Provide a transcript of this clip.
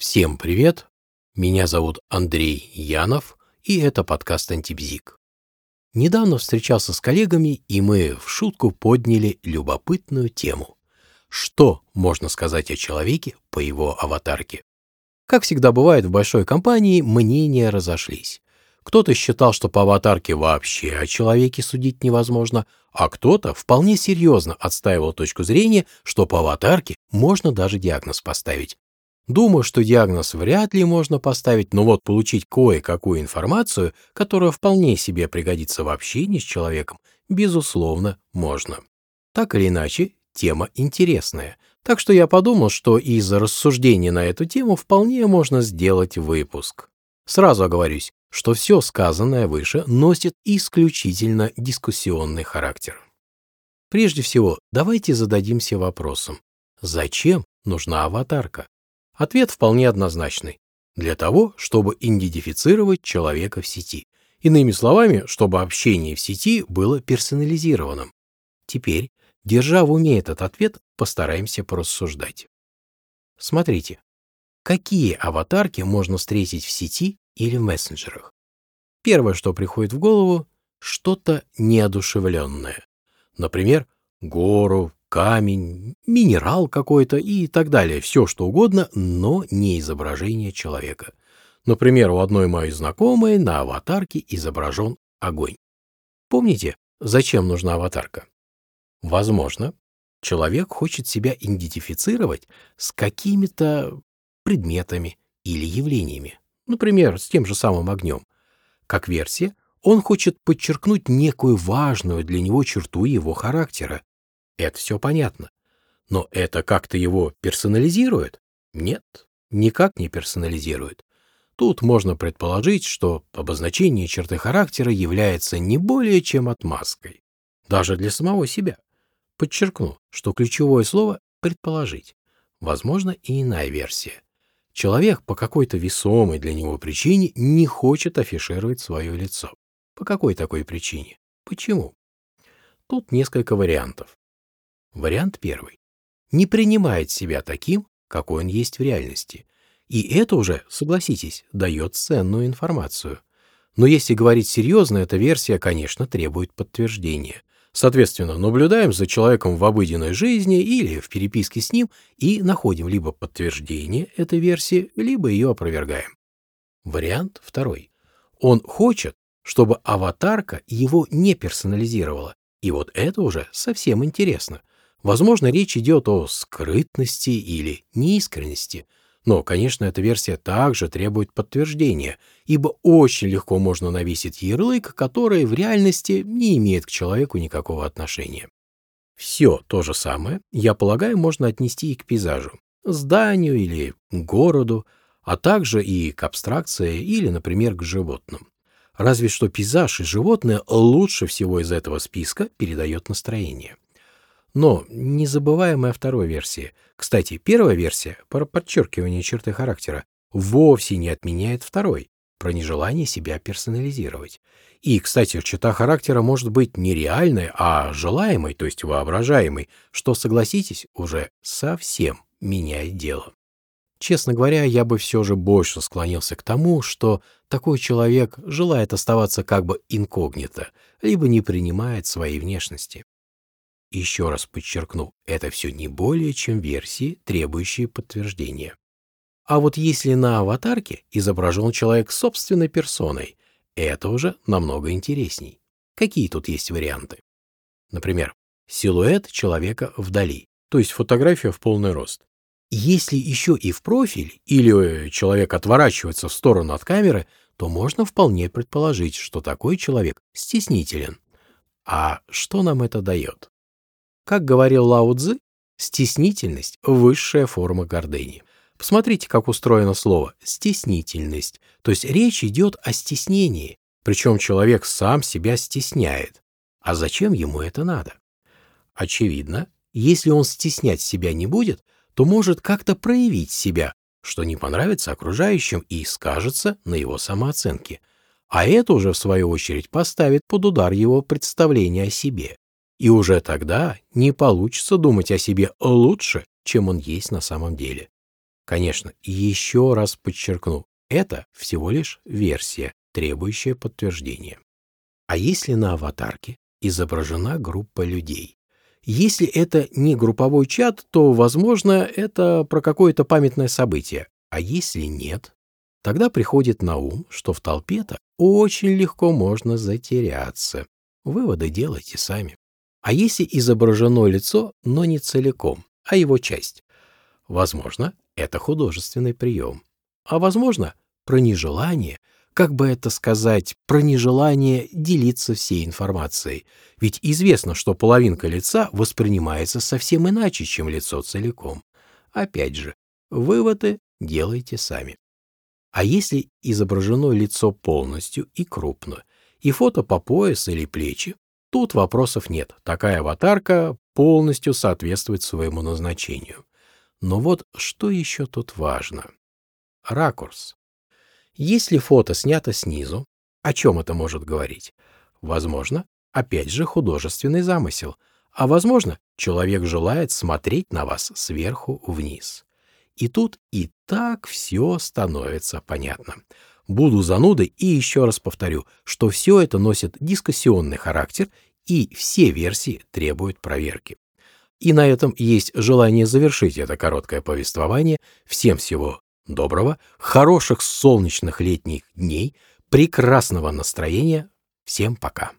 Всем привет! Меня зовут Андрей Янов, и это подкаст «Антибзик». Недавно встречался с коллегами, и мы в шутку подняли любопытную тему. Что можно сказать о человеке по его аватарке? Как всегда бывает в большой компании, мнения разошлись. Кто-то считал, что по аватарке вообще о человеке судить невозможно, а кто-то вполне серьезно отстаивал точку зрения, что по аватарке можно даже диагноз поставить Думаю, что диагноз вряд ли можно поставить, но вот получить кое-какую информацию, которая вполне себе пригодится в общении с человеком, безусловно, можно. Так или иначе, тема интересная, так что я подумал, что из рассуждений на эту тему вполне можно сделать выпуск. Сразу оговорюсь, что все сказанное выше носит исключительно дискуссионный характер. Прежде всего, давайте зададимся вопросом, зачем нужна аватарка? Ответ вполне однозначный. Для того, чтобы идентифицировать человека в сети. Иными словами, чтобы общение в сети было персонализированным. Теперь, держа в уме этот ответ, постараемся порассуждать. Смотрите, какие аватарки можно встретить в сети или в мессенджерах? Первое, что приходит в голову, что-то неодушевленное. Например, гору, камень, минерал какой-то и так далее, все что угодно, но не изображение человека. Например, у одной моей знакомой на аватарке изображен огонь. Помните, зачем нужна аватарка? Возможно, человек хочет себя идентифицировать с какими-то предметами или явлениями, например, с тем же самым огнем. Как версия, он хочет подчеркнуть некую важную для него черту его характера, это все понятно. Но это как-то его персонализирует? Нет, никак не персонализирует. Тут можно предположить, что обозначение черты характера является не более чем отмазкой. Даже для самого себя. Подчеркну, что ключевое слово «предположить». Возможно, и иная версия. Человек по какой-то весомой для него причине не хочет афишировать свое лицо. По какой такой причине? Почему? Тут несколько вариантов. Вариант первый. Не принимает себя таким, какой он есть в реальности. И это уже, согласитесь, дает ценную информацию. Но если говорить серьезно, эта версия, конечно, требует подтверждения. Соответственно, наблюдаем за человеком в обыденной жизни или в переписке с ним и находим либо подтверждение этой версии, либо ее опровергаем. Вариант второй. Он хочет, чтобы аватарка его не персонализировала. И вот это уже совсем интересно. Возможно, речь идет о скрытности или неискренности, но, конечно, эта версия также требует подтверждения, ибо очень легко можно навесить ярлык, который в реальности не имеет к человеку никакого отношения. Все то же самое, я полагаю, можно отнести и к пейзажу, зданию или городу, а также и к абстракции или, например, к животным. Разве что пейзаж и животное лучше всего из этого списка передает настроение. Но незабываемая второй версия. Кстати, первая версия про подчеркивание черты характера вовсе не отменяет второй, про нежелание себя персонализировать. И, кстати, черта характера может быть не реальной, а желаемой, то есть воображаемой, что, согласитесь, уже совсем меняет дело. Честно говоря, я бы все же больше склонился к тому, что такой человек желает оставаться как бы инкогнито, либо не принимает своей внешности. Еще раз подчеркну, это все не более чем версии, требующие подтверждения. А вот если на аватарке изображен человек собственной персоной, это уже намного интересней. Какие тут есть варианты? Например, силуэт человека вдали, то есть фотография в полный рост. Если еще и в профиль, или э, человек отворачивается в сторону от камеры, то можно вполне предположить, что такой человек стеснителен. А что нам это дает? Как говорил Лао Цзы, стеснительность – высшая форма гордыни. Посмотрите, как устроено слово «стеснительность». То есть речь идет о стеснении, причем человек сам себя стесняет. А зачем ему это надо? Очевидно, если он стеснять себя не будет, то может как-то проявить себя, что не понравится окружающим и скажется на его самооценке. А это уже, в свою очередь, поставит под удар его представление о себе и уже тогда не получится думать о себе лучше, чем он есть на самом деле. Конечно, еще раз подчеркну, это всего лишь версия, требующая подтверждения. А если на аватарке изображена группа людей? Если это не групповой чат, то, возможно, это про какое-то памятное событие. А если нет, тогда приходит на ум, что в толпе-то очень легко можно затеряться. Выводы делайте сами. А если изображено лицо, но не целиком, а его часть? Возможно, это художественный прием. А возможно, про нежелание, как бы это сказать, про нежелание делиться всей информацией. Ведь известно, что половинка лица воспринимается совсем иначе, чем лицо целиком. Опять же, выводы делайте сами. А если изображено лицо полностью и крупно, и фото по пояс или плечи, тут вопросов нет. Такая аватарка полностью соответствует своему назначению. Но вот что еще тут важно? Ракурс. Если фото снято снизу, о чем это может говорить? Возможно, опять же художественный замысел, а возможно, человек желает смотреть на вас сверху вниз. И тут и так все становится понятно. Буду занудой и еще раз повторю, что все это носит дискуссионный характер и все версии требуют проверки. И на этом есть желание завершить это короткое повествование. Всем всего доброго, хороших солнечных летних дней, прекрасного настроения. Всем пока.